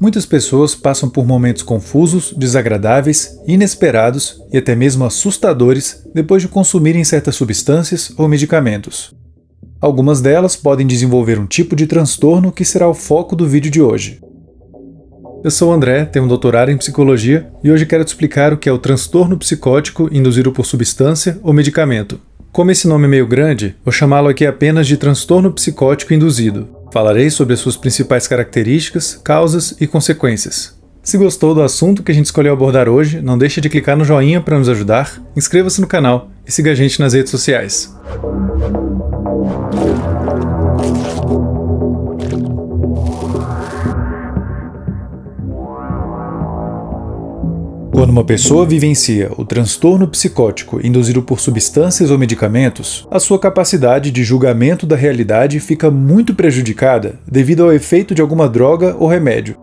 Muitas pessoas passam por momentos confusos, desagradáveis, inesperados e até mesmo assustadores depois de consumirem certas substâncias ou medicamentos. Algumas delas podem desenvolver um tipo de transtorno que será o foco do vídeo de hoje. Eu sou o André, tenho um doutorado em psicologia e hoje quero te explicar o que é o transtorno psicótico induzido por substância ou medicamento. Como esse nome é meio grande, vou chamá-lo aqui apenas de transtorno psicótico induzido. Falarei sobre as suas principais características, causas e consequências. Se gostou do assunto que a gente escolheu abordar hoje, não deixe de clicar no joinha para nos ajudar, inscreva-se no canal e siga a gente nas redes sociais. Quando uma pessoa vivencia o transtorno psicótico induzido por substâncias ou medicamentos, a sua capacidade de julgamento da realidade fica muito prejudicada devido ao efeito de alguma droga ou remédio.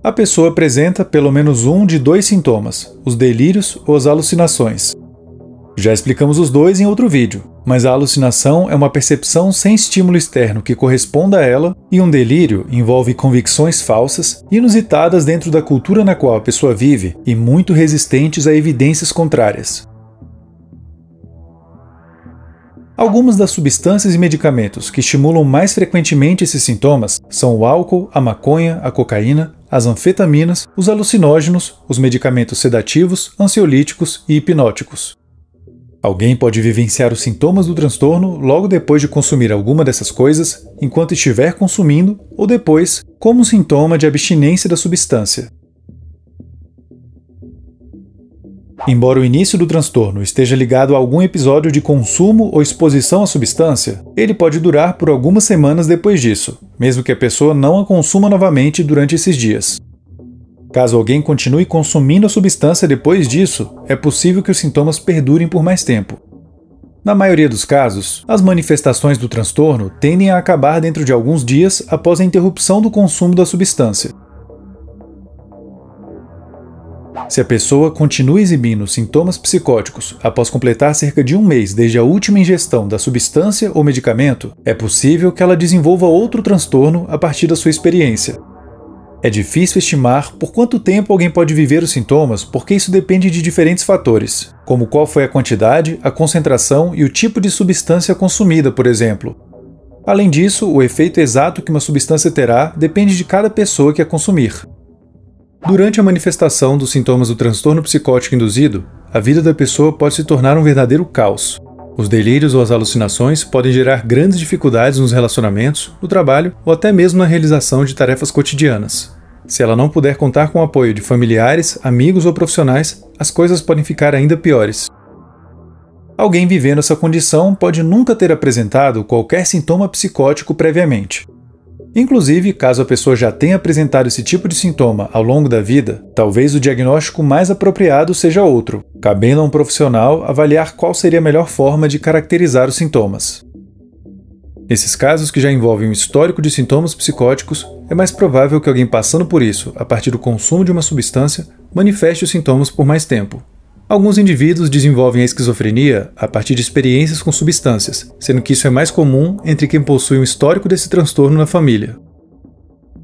A pessoa apresenta pelo menos um de dois sintomas, os delírios ou as alucinações, já explicamos os dois em outro vídeo, mas a alucinação é uma percepção sem estímulo externo que corresponda a ela, e um delírio envolve convicções falsas, inusitadas dentro da cultura na qual a pessoa vive e muito resistentes a evidências contrárias. Algumas das substâncias e medicamentos que estimulam mais frequentemente esses sintomas são o álcool, a maconha, a cocaína, as anfetaminas, os alucinógenos, os medicamentos sedativos, ansiolíticos e hipnóticos. Alguém pode vivenciar os sintomas do transtorno logo depois de consumir alguma dessas coisas, enquanto estiver consumindo, ou depois, como sintoma de abstinência da substância. Embora o início do transtorno esteja ligado a algum episódio de consumo ou exposição à substância, ele pode durar por algumas semanas depois disso, mesmo que a pessoa não a consuma novamente durante esses dias. Caso alguém continue consumindo a substância depois disso, é possível que os sintomas perdurem por mais tempo. Na maioria dos casos, as manifestações do transtorno tendem a acabar dentro de alguns dias após a interrupção do consumo da substância. Se a pessoa continua exibindo sintomas psicóticos após completar cerca de um mês desde a última ingestão da substância ou medicamento, é possível que ela desenvolva outro transtorno a partir da sua experiência, é difícil estimar por quanto tempo alguém pode viver os sintomas, porque isso depende de diferentes fatores, como qual foi a quantidade, a concentração e o tipo de substância consumida, por exemplo. Além disso, o efeito exato que uma substância terá depende de cada pessoa que a consumir. Durante a manifestação dos sintomas do transtorno psicótico induzido, a vida da pessoa pode se tornar um verdadeiro caos. Os delírios ou as alucinações podem gerar grandes dificuldades nos relacionamentos, no trabalho ou até mesmo na realização de tarefas cotidianas. Se ela não puder contar com o apoio de familiares, amigos ou profissionais, as coisas podem ficar ainda piores. Alguém vivendo essa condição pode nunca ter apresentado qualquer sintoma psicótico previamente. Inclusive, caso a pessoa já tenha apresentado esse tipo de sintoma ao longo da vida, talvez o diagnóstico mais apropriado seja outro, cabendo a um profissional avaliar qual seria a melhor forma de caracterizar os sintomas. Nesses casos que já envolvem um histórico de sintomas psicóticos, é mais provável que alguém passando por isso a partir do consumo de uma substância manifeste os sintomas por mais tempo, Alguns indivíduos desenvolvem a esquizofrenia a partir de experiências com substâncias, sendo que isso é mais comum entre quem possui um histórico desse transtorno na família.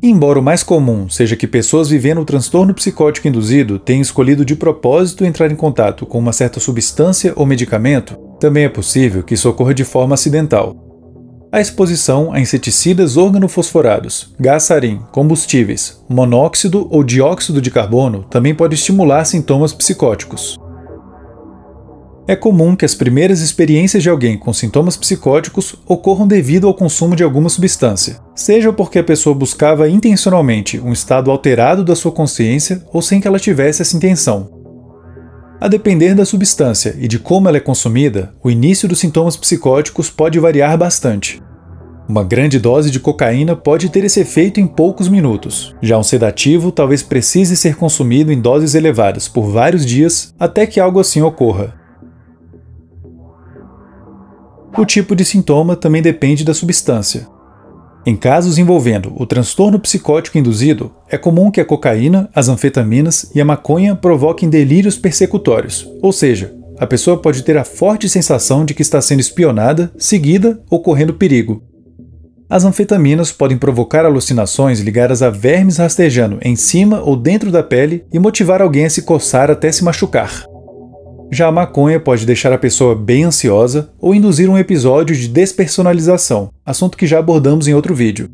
Embora o mais comum seja que pessoas vivendo o transtorno psicótico induzido tenham escolhido de propósito entrar em contato com uma certa substância ou medicamento, também é possível que isso ocorra de forma acidental. A exposição a inseticidas organofosforados, gás sarin, combustíveis, monóxido ou dióxido de carbono também pode estimular sintomas psicóticos. É comum que as primeiras experiências de alguém com sintomas psicóticos ocorram devido ao consumo de alguma substância, seja porque a pessoa buscava intencionalmente um estado alterado da sua consciência ou sem que ela tivesse essa intenção. A depender da substância e de como ela é consumida, o início dos sintomas psicóticos pode variar bastante. Uma grande dose de cocaína pode ter esse efeito em poucos minutos. Já um sedativo talvez precise ser consumido em doses elevadas por vários dias até que algo assim ocorra, o tipo de sintoma também depende da substância. Em casos envolvendo o transtorno psicótico induzido, é comum que a cocaína, as anfetaminas e a maconha provoquem delírios persecutórios, ou seja, a pessoa pode ter a forte sensação de que está sendo espionada, seguida ou correndo perigo. As anfetaminas podem provocar alucinações ligadas a vermes rastejando em cima ou dentro da pele e motivar alguém a se coçar até se machucar. Já a maconha pode deixar a pessoa bem ansiosa ou induzir um episódio de despersonalização, assunto que já abordamos em outro vídeo.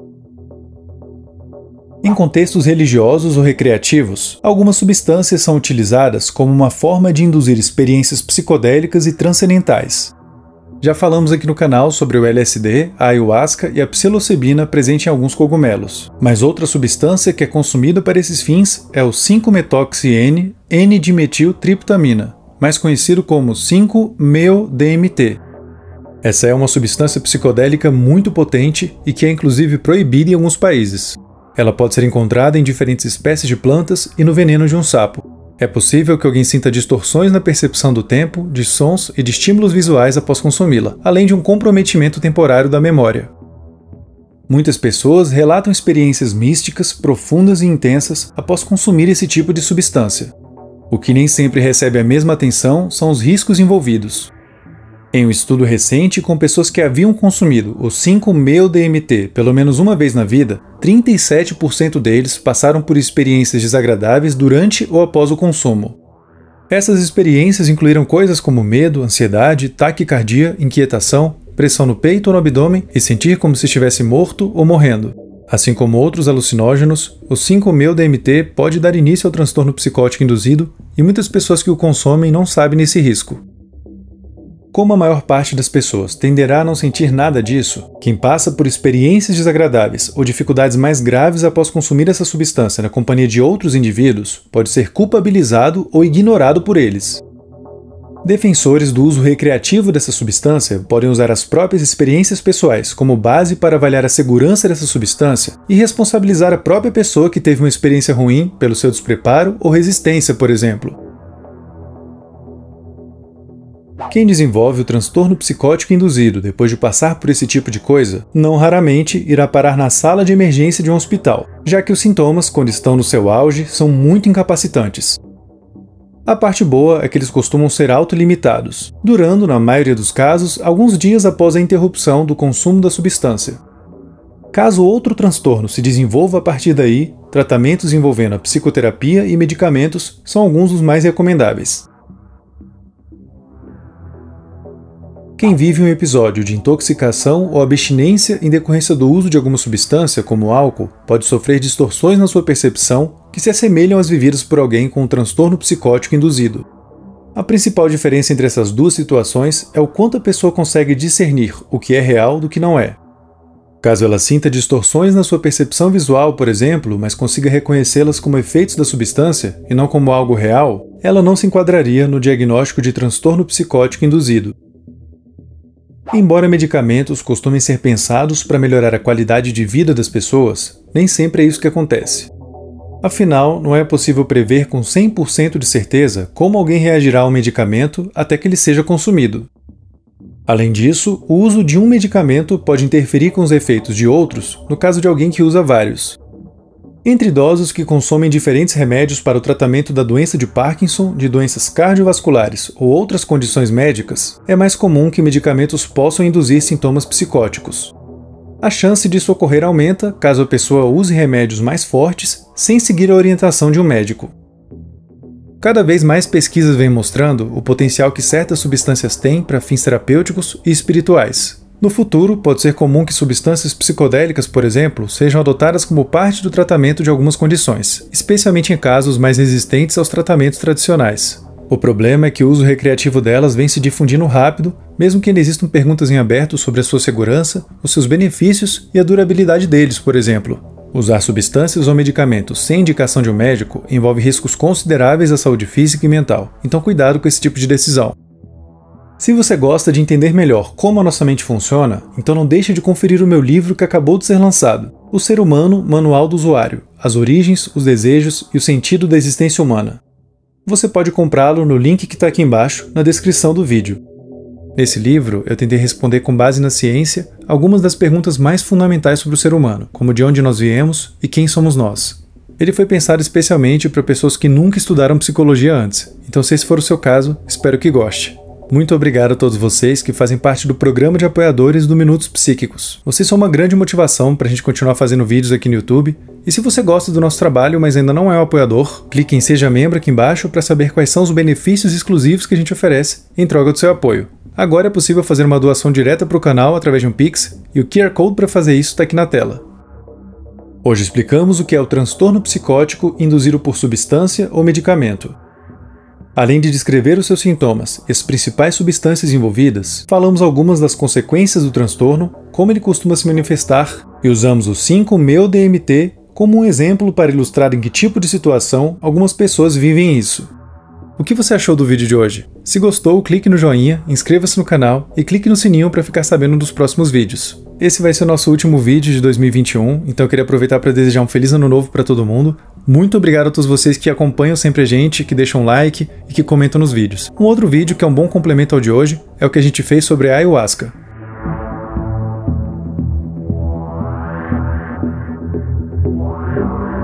Em contextos religiosos ou recreativos, algumas substâncias são utilizadas como uma forma de induzir experiências psicodélicas e transcendentais, já falamos aqui no canal sobre o LSD, a ayahuasca e a psilocibina presente em alguns cogumelos. Mas outra substância que é consumida para esses fins é o 5-metoxi-N N-dimetiltriptamina, mais conhecido como 5-MeO-DMT. Essa é uma substância psicodélica muito potente e que é inclusive proibida em alguns países. Ela pode ser encontrada em diferentes espécies de plantas e no veneno de um sapo. É possível que alguém sinta distorções na percepção do tempo, de sons e de estímulos visuais após consumi-la, além de um comprometimento temporário da memória. Muitas pessoas relatam experiências místicas, profundas e intensas após consumir esse tipo de substância. O que nem sempre recebe a mesma atenção são os riscos envolvidos. Em um estudo recente com pessoas que haviam consumido o 5-MeO-DMT pelo menos uma vez na vida, 37% deles passaram por experiências desagradáveis durante ou após o consumo. Essas experiências incluíram coisas como medo, ansiedade, taquicardia, inquietação, pressão no peito ou no abdômen e sentir como se estivesse morto ou morrendo. Assim como outros alucinógenos, o 5-MeO-DMT pode dar início ao transtorno psicótico induzido e muitas pessoas que o consomem não sabem nesse risco. Como a maior parte das pessoas tenderá a não sentir nada disso, quem passa por experiências desagradáveis ou dificuldades mais graves após consumir essa substância na companhia de outros indivíduos pode ser culpabilizado ou ignorado por eles. Defensores do uso recreativo dessa substância podem usar as próprias experiências pessoais como base para avaliar a segurança dessa substância e responsabilizar a própria pessoa que teve uma experiência ruim pelo seu despreparo ou resistência, por exemplo. Quem desenvolve o transtorno psicótico induzido depois de passar por esse tipo de coisa, não raramente irá parar na sala de emergência de um hospital, já que os sintomas, quando estão no seu auge, são muito incapacitantes. A parte boa é que eles costumam ser autolimitados, durando, na maioria dos casos, alguns dias após a interrupção do consumo da substância. Caso outro transtorno se desenvolva a partir daí, tratamentos envolvendo a psicoterapia e medicamentos são alguns dos mais recomendáveis. Quem vive um episódio de intoxicação ou abstinência em decorrência do uso de alguma substância, como álcool, pode sofrer distorções na sua percepção que se assemelham às vividas por alguém com um transtorno psicótico induzido. A principal diferença entre essas duas situações é o quanto a pessoa consegue discernir o que é real do que não é. Caso ela sinta distorções na sua percepção visual, por exemplo, mas consiga reconhecê-las como efeitos da substância e não como algo real, ela não se enquadraria no diagnóstico de transtorno psicótico induzido. Embora medicamentos costumem ser pensados para melhorar a qualidade de vida das pessoas, nem sempre é isso que acontece. Afinal, não é possível prever com 100% de certeza como alguém reagirá ao medicamento até que ele seja consumido. Além disso, o uso de um medicamento pode interferir com os efeitos de outros no caso de alguém que usa vários. Entre idosos que consomem diferentes remédios para o tratamento da doença de Parkinson, de doenças cardiovasculares ou outras condições médicas, é mais comum que medicamentos possam induzir sintomas psicóticos. A chance disso ocorrer aumenta caso a pessoa use remédios mais fortes sem seguir a orientação de um médico. Cada vez mais pesquisas vêm mostrando o potencial que certas substâncias têm para fins terapêuticos e espirituais, no futuro, pode ser comum que substâncias psicodélicas, por exemplo, sejam adotadas como parte do tratamento de algumas condições, especialmente em casos mais resistentes aos tratamentos tradicionais. O problema é que o uso recreativo delas vem se difundindo rápido, mesmo que ainda existam perguntas em aberto sobre a sua segurança, os seus benefícios e a durabilidade deles, por exemplo. Usar substâncias ou medicamentos sem indicação de um médico envolve riscos consideráveis à saúde física e mental, então cuidado com esse tipo de decisão. Se você gosta de entender melhor como a nossa mente funciona, então não deixe de conferir o meu livro que acabou de ser lançado, O Ser Humano Manual do Usuário: As Origens, os Desejos e o Sentido da Existência Humana. Você pode comprá-lo no link que está aqui embaixo, na descrição do vídeo. Nesse livro, eu tentei responder com base na ciência algumas das perguntas mais fundamentais sobre o ser humano, como de onde nós viemos e quem somos nós. Ele foi pensado especialmente para pessoas que nunca estudaram psicologia antes, então se esse for o seu caso, espero que goste. Muito obrigado a todos vocês que fazem parte do programa de apoiadores do Minutos Psíquicos. Vocês são uma grande motivação para a gente continuar fazendo vídeos aqui no YouTube. E se você gosta do nosso trabalho, mas ainda não é um apoiador, clique em Seja Membro aqui embaixo para saber quais são os benefícios exclusivos que a gente oferece em troca do seu apoio. Agora é possível fazer uma doação direta para o canal através de um Pix, e o QR Code para fazer isso está aqui na tela. Hoje explicamos o que é o transtorno psicótico induzido por substância ou medicamento. Além de descrever os seus sintomas e as principais substâncias envolvidas, falamos algumas das consequências do transtorno, como ele costuma se manifestar, e usamos o 5-MeO-DMT como um exemplo para ilustrar em que tipo de situação algumas pessoas vivem isso. O que você achou do vídeo de hoje? Se gostou, clique no joinha, inscreva-se no canal e clique no sininho para ficar sabendo dos próximos vídeos. Esse vai ser o nosso último vídeo de 2021, então eu queria aproveitar para desejar um feliz ano novo para todo mundo. Muito obrigado a todos vocês que acompanham sempre a gente, que deixam like e que comentam nos vídeos. Um outro vídeo que é um bom complemento ao de hoje é o que a gente fez sobre a ayahuasca.